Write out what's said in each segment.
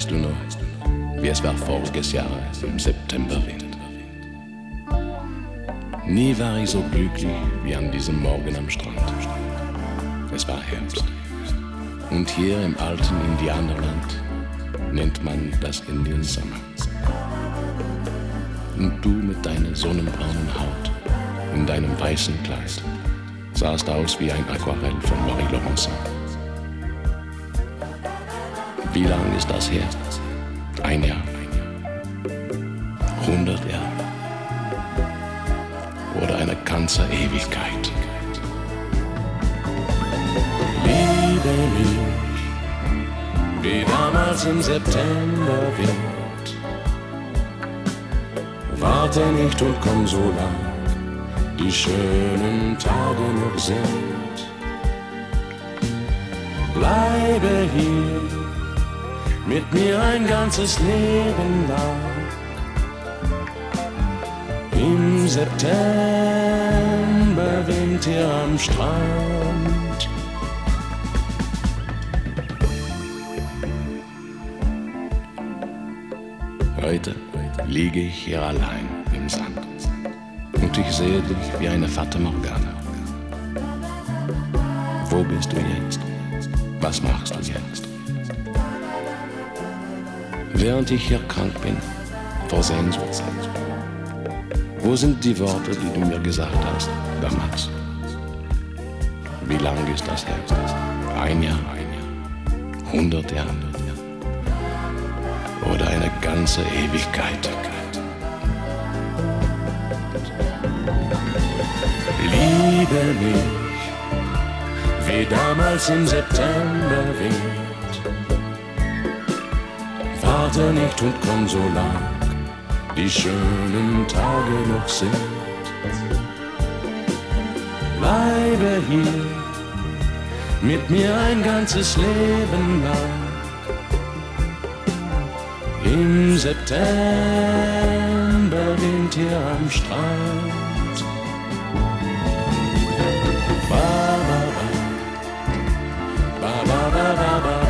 Weißt du noch, wie es war voriges Jahr im Septemberwind? Nie war ich so glücklich wie an diesem Morgen am Strand. Es war Herbst. Und hier im alten Indianerland nennt man das Indian Summer. Und du mit deiner sonnenbraunen Haut in deinem weißen Kleid sahst aus wie ein Aquarell von Marie Laurencin. Wie lang ist das her? Ein Jahr. Hundert Jahre. Oder eine ganze Ewigkeit. Liebe mich, wie damals im September wird. Warte nicht und komm so lang, die schönen Tage noch sind. Bleibe hier mit mir ein ganzes Leben lang. Im September winkt hier am Strand. Heute liege ich hier allein im Sand und ich sehe dich wie eine Fata Morgana. Wo bist du jetzt? Was machst du jetzt? Während ich hier krank bin, vor Sehnsucht. Wo sind die Worte, die du mir gesagt hast damals? Wie lang ist das her? Ein Jahr, ein Jahr, hundert Jahre oder eine ganze Ewigkeit. Liebe mich, wie damals im September weht. Warte nicht und komm so lang, die schönen Tage noch sind. Bleibe hier mit mir ein ganzes Leben lang. Im September winkt hier am Strand. Ba, ba. Ba, ba, ba, ba, ba, ba,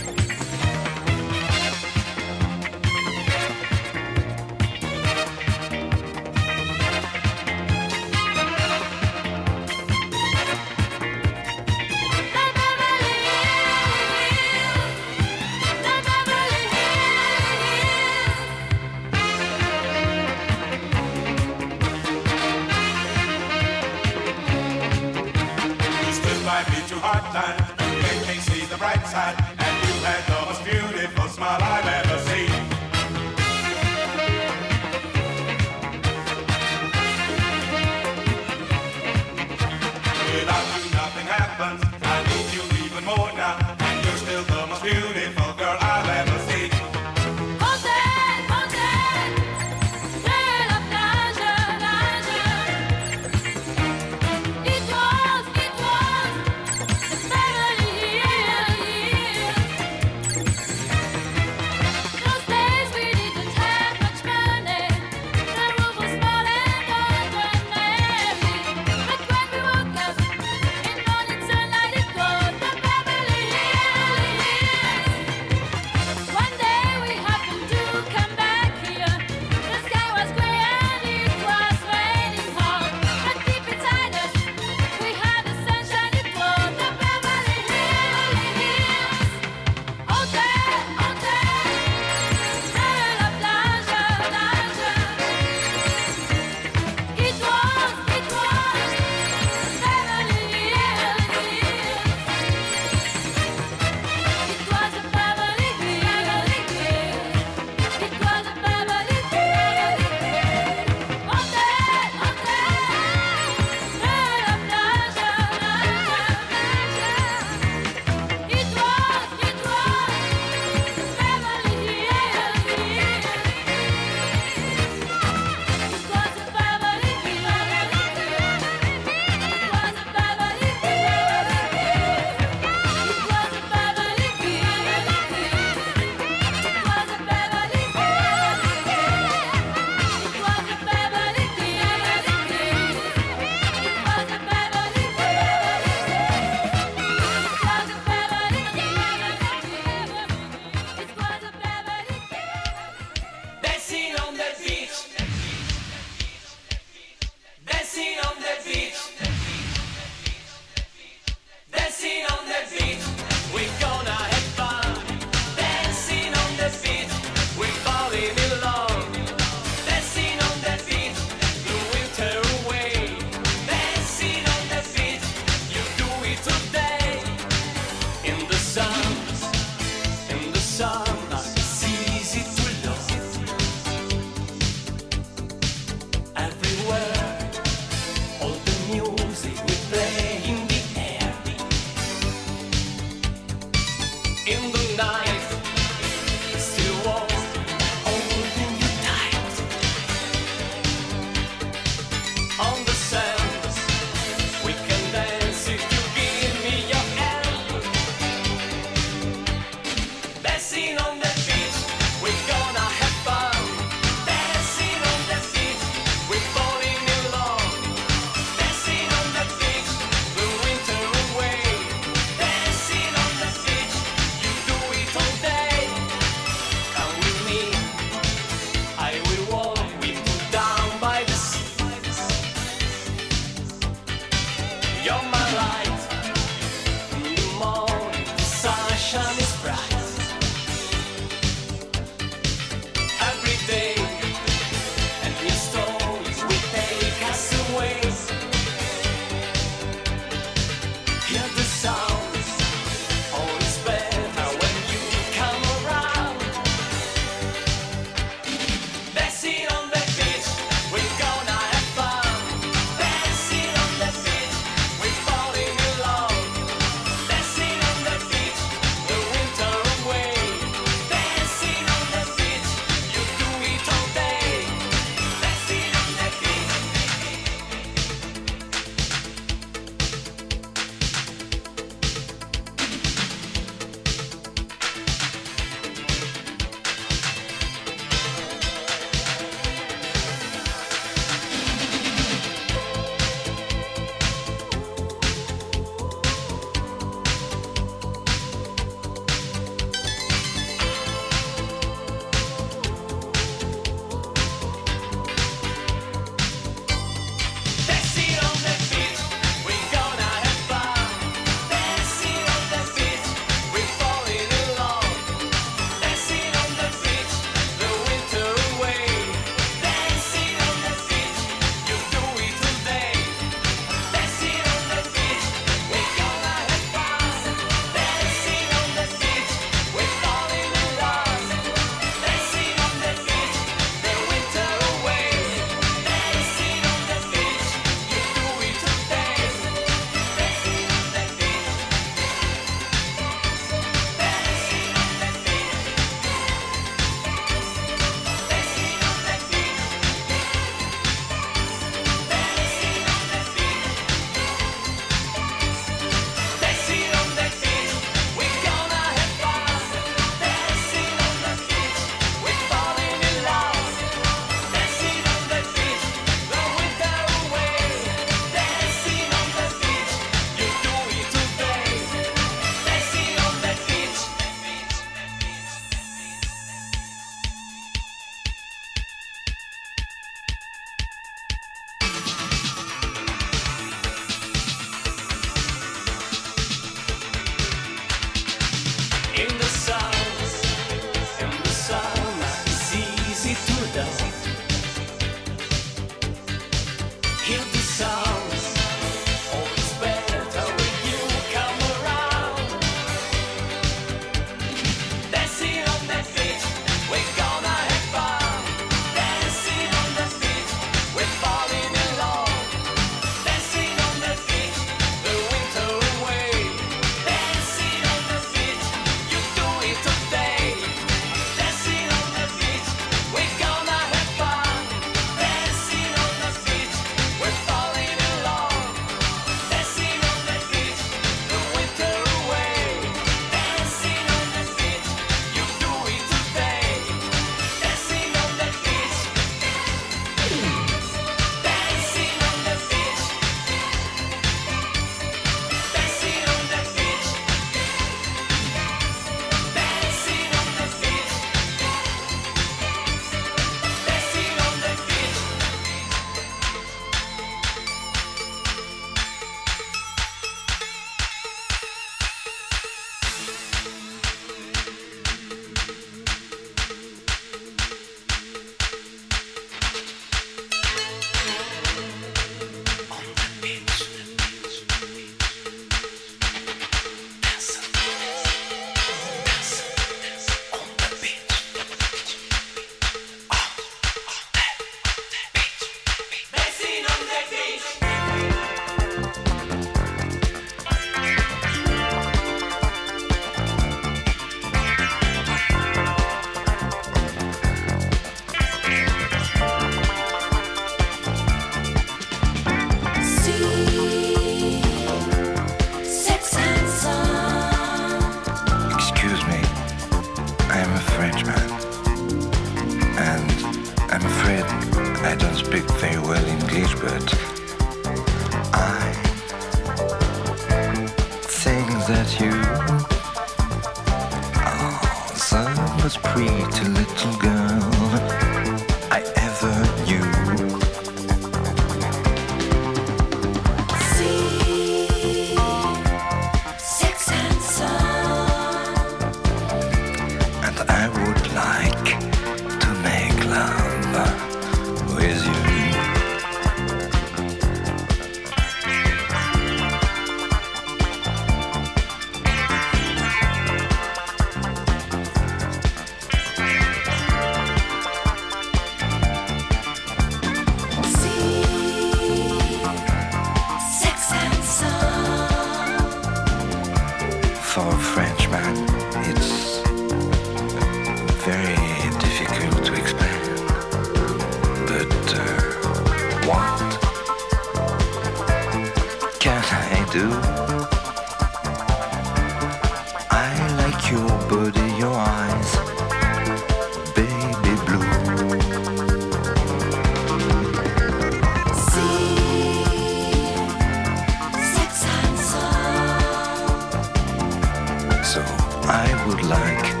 would like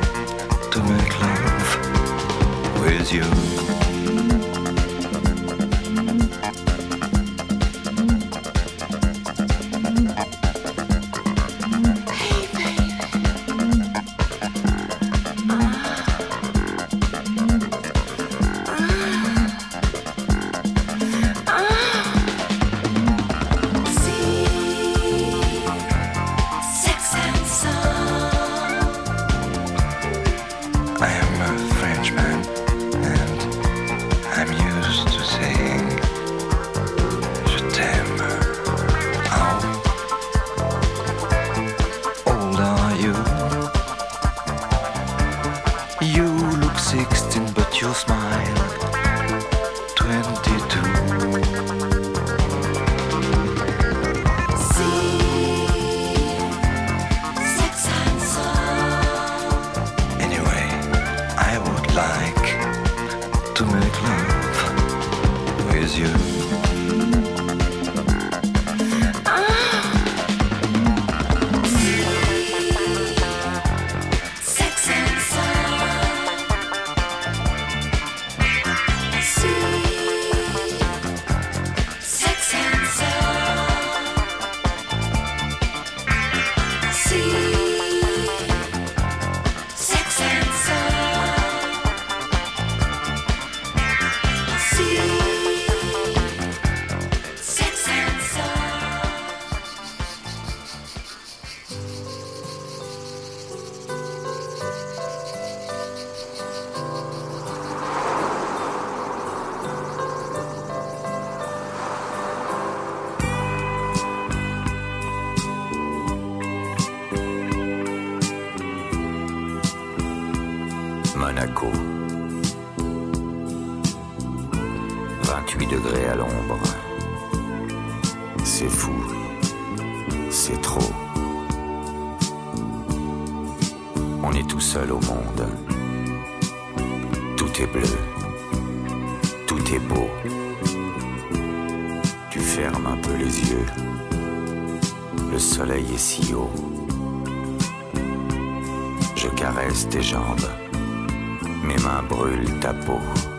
to make love with you. Monaco. 28 degrés à l'ombre. C'est fou. C'est trop. On est tout seul au monde. Tout est bleu. Tout est beau. Tu fermes un peu les yeux. Le soleil est si haut. Je caresse tes jambes. Mains brûlent ta peau.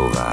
Sauvage.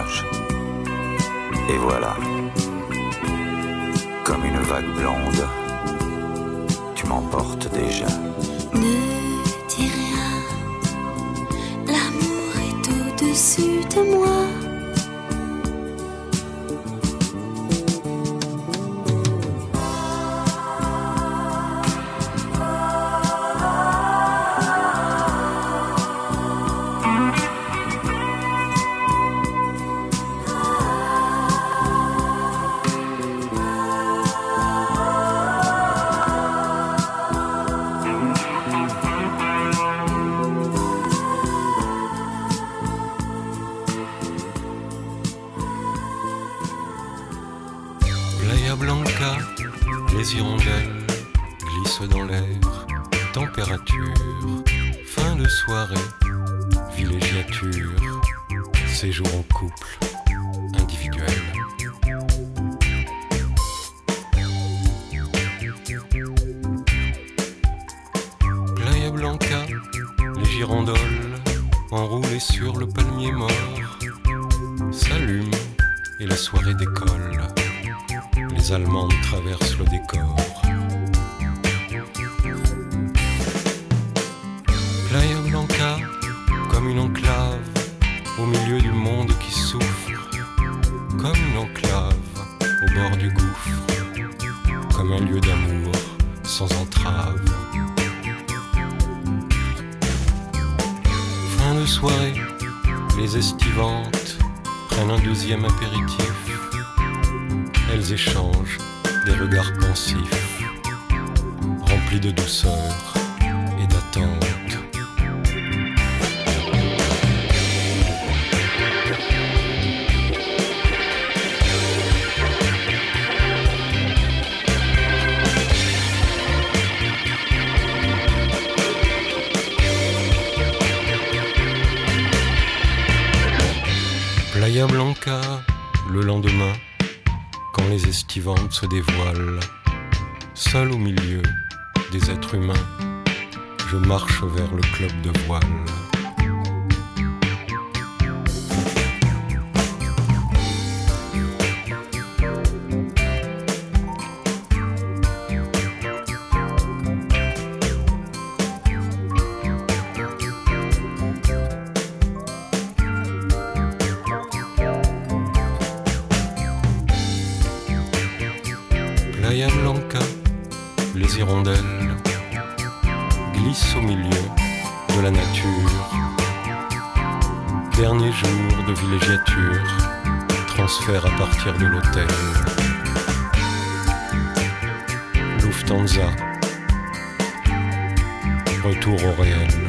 Blanca, les hirondelles glissent dans l'air. Température, fin de soirée, villégiature, séjour en couple, individuel. Playa Blanca, les girandoles enroulées sur le palmier mort s'allument et la soirée décolle. Les Allemandes traversent le décor. Se dévoilent, seul au milieu des êtres humains, je marche vers le club de voile. Transfert à partir de l'hôtel. Lufthansa, retour au réel.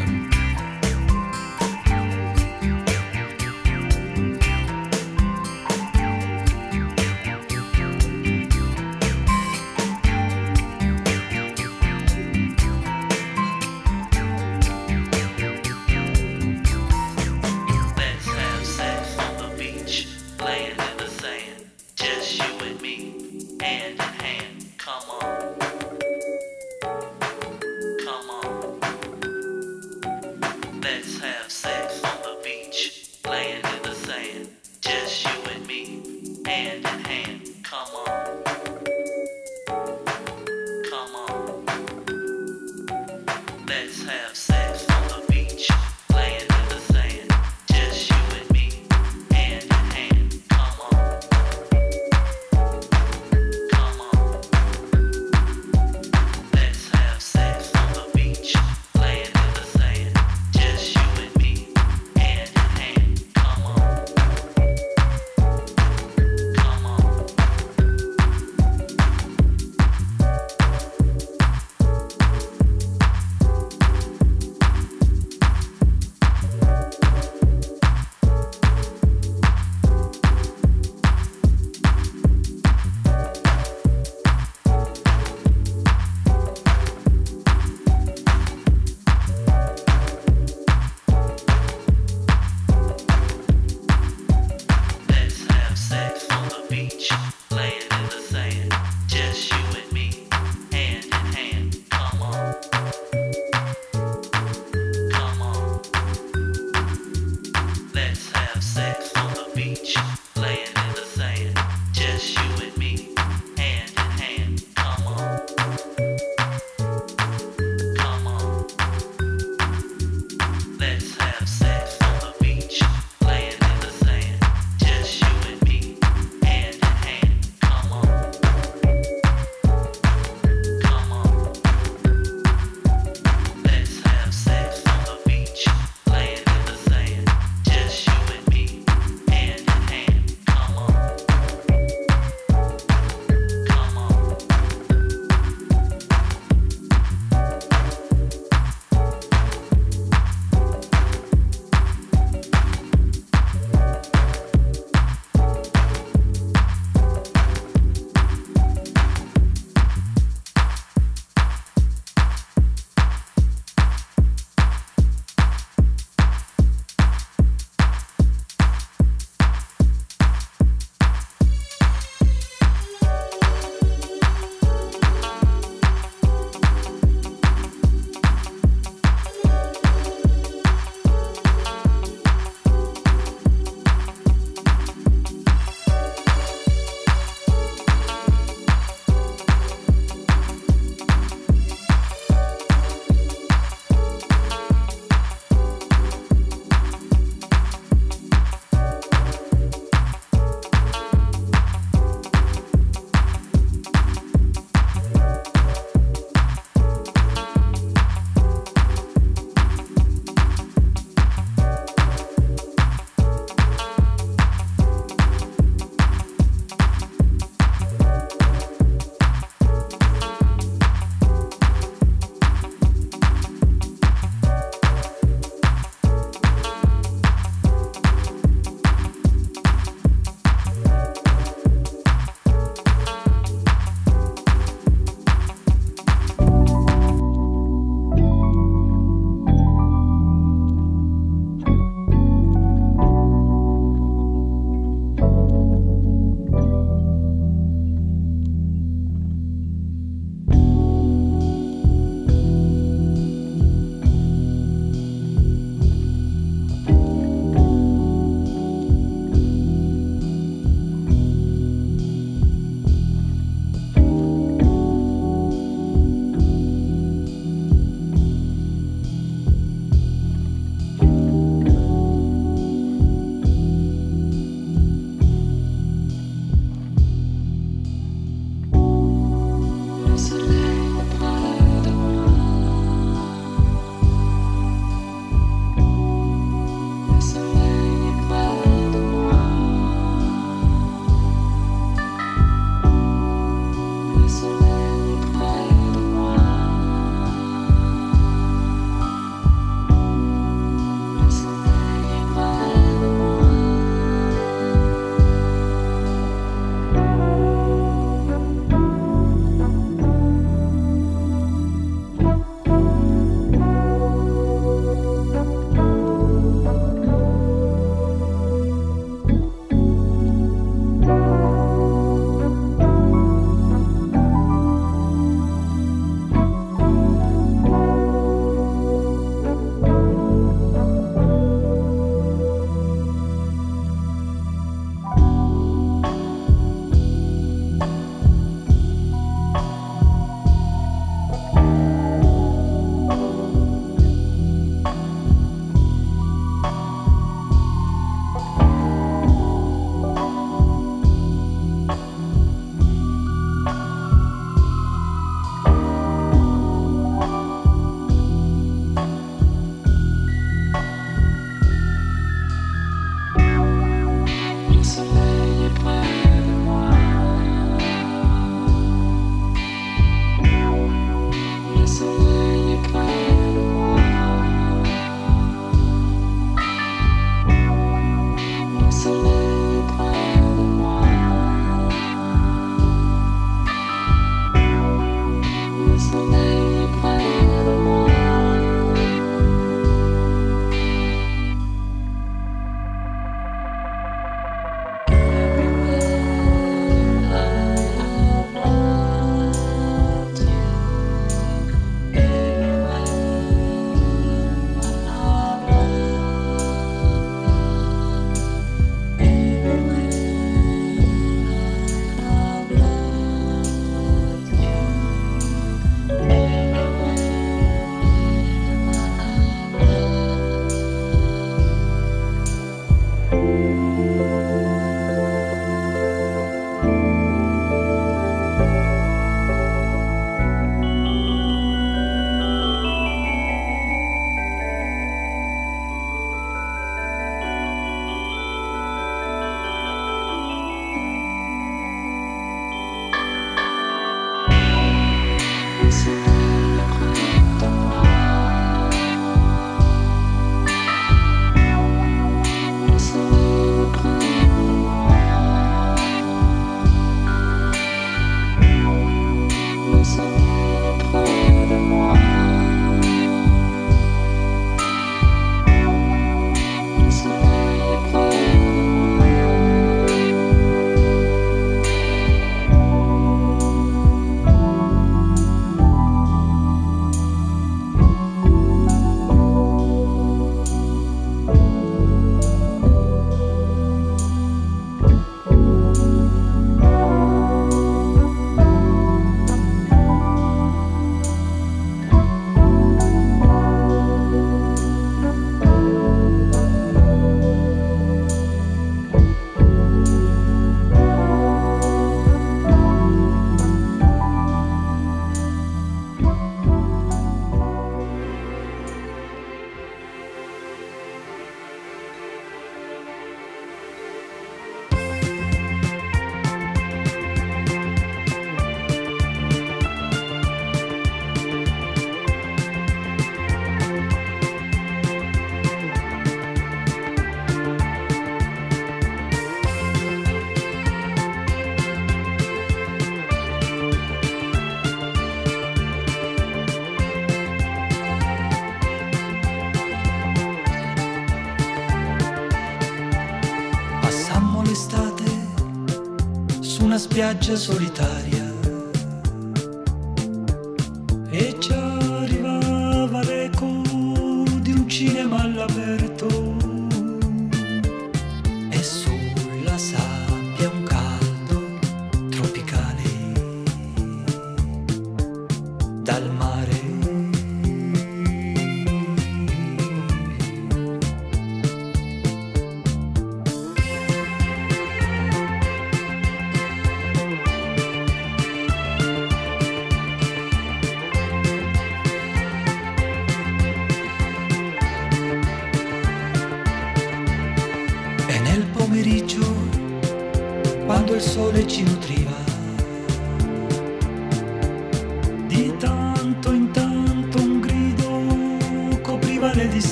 spiagge solitarie.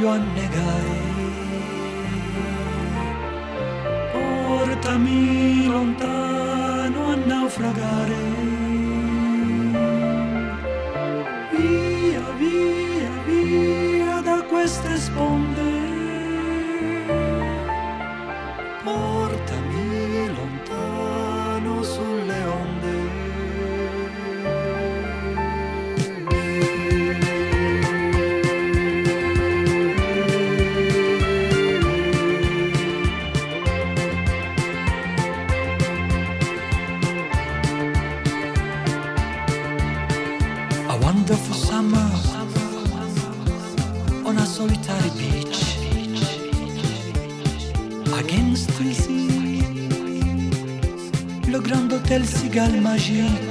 Voglio annegare. Portami quelle magie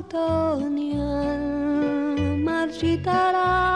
otoño marchitará.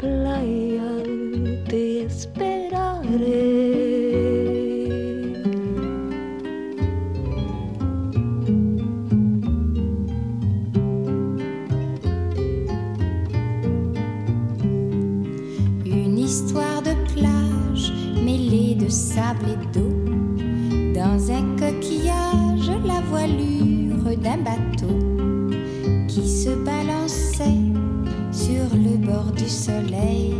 Une histoire de plage mêlée de sable et d'eau. Dans un coquillage, la voilure d'un bateau qui se bat soleil,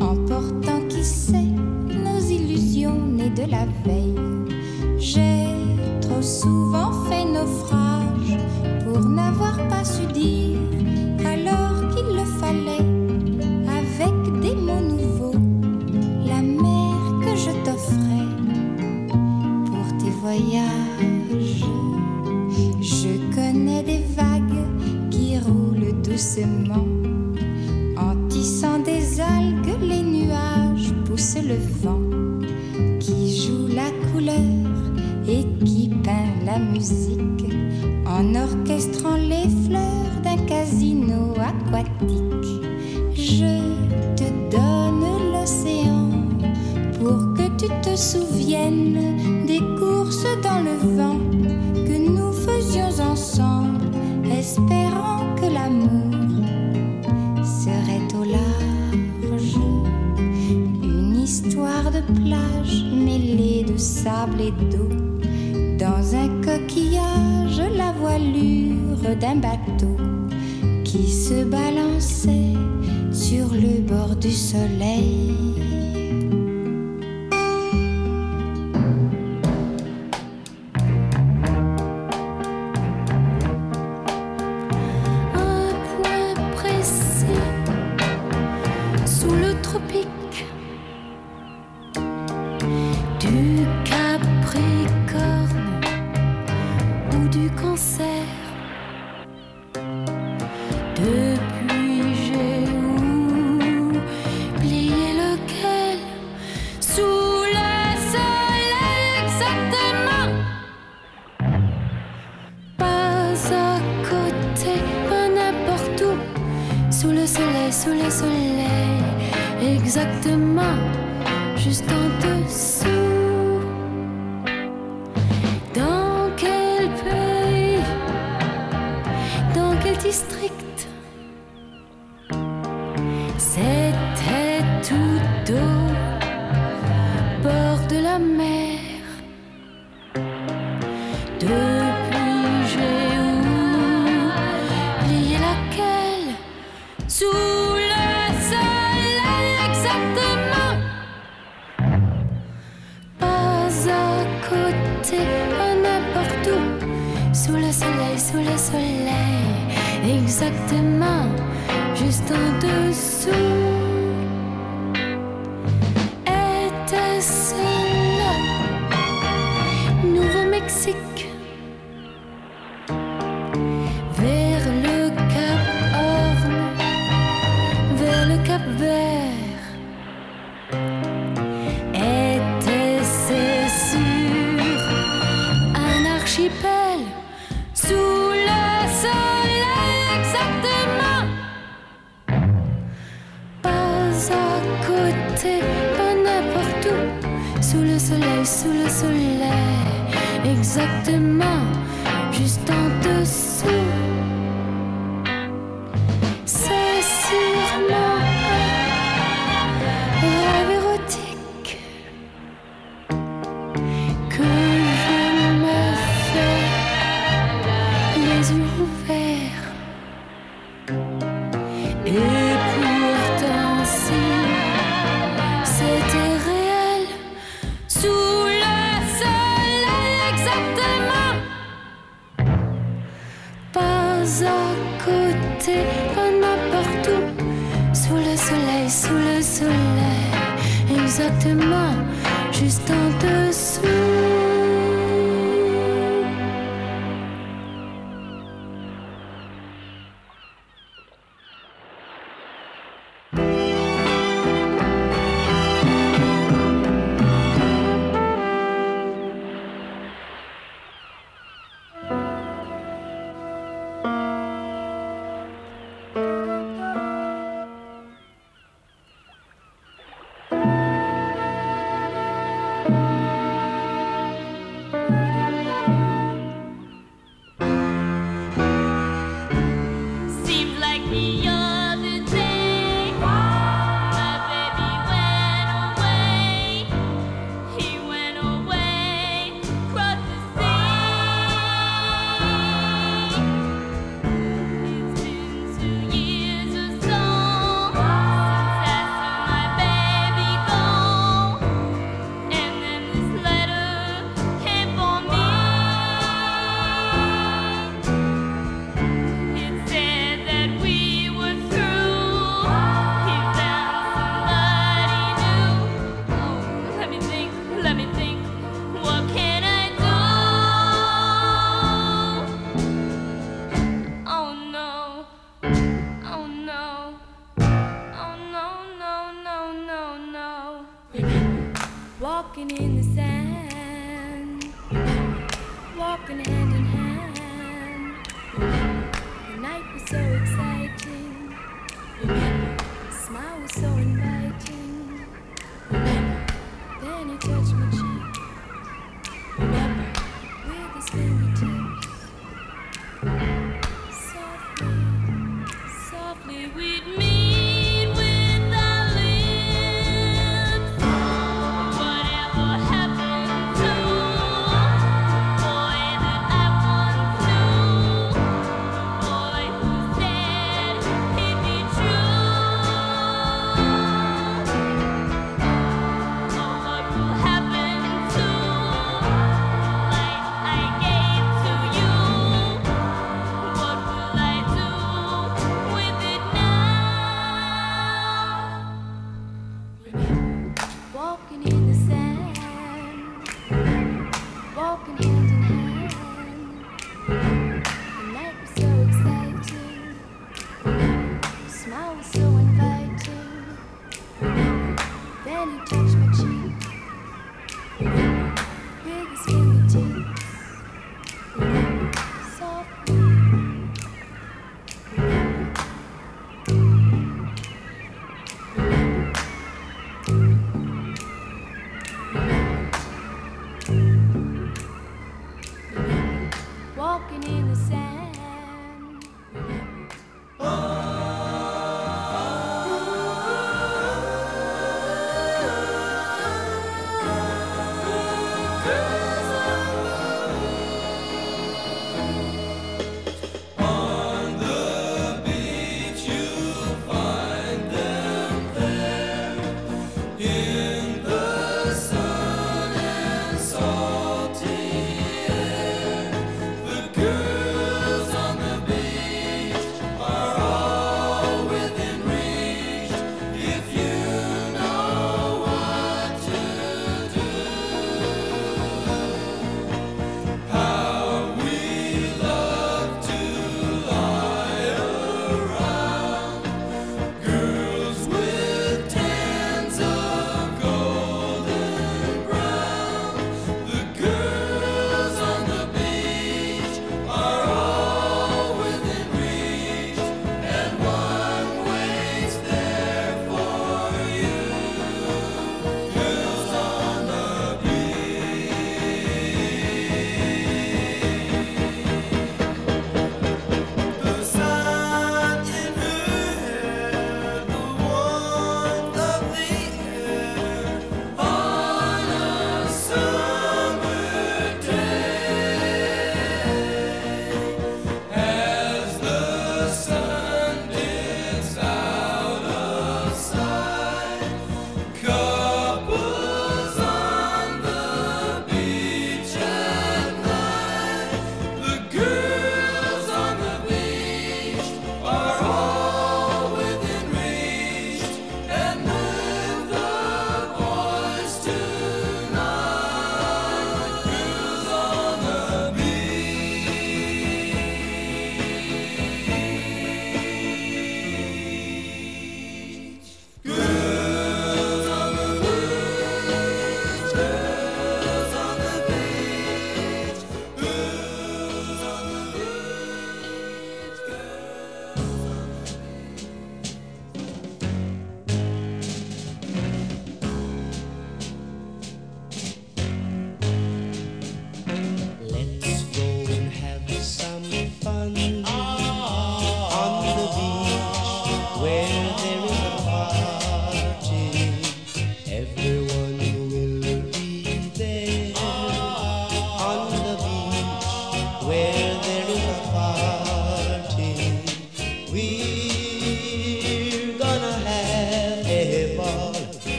emportant qui sait nos illusions nées de la veille. J'ai trop souvent fait naufrage pour n'avoir pas su dire. bord du soleil. Sous le soleil, exactement, juste en dessous.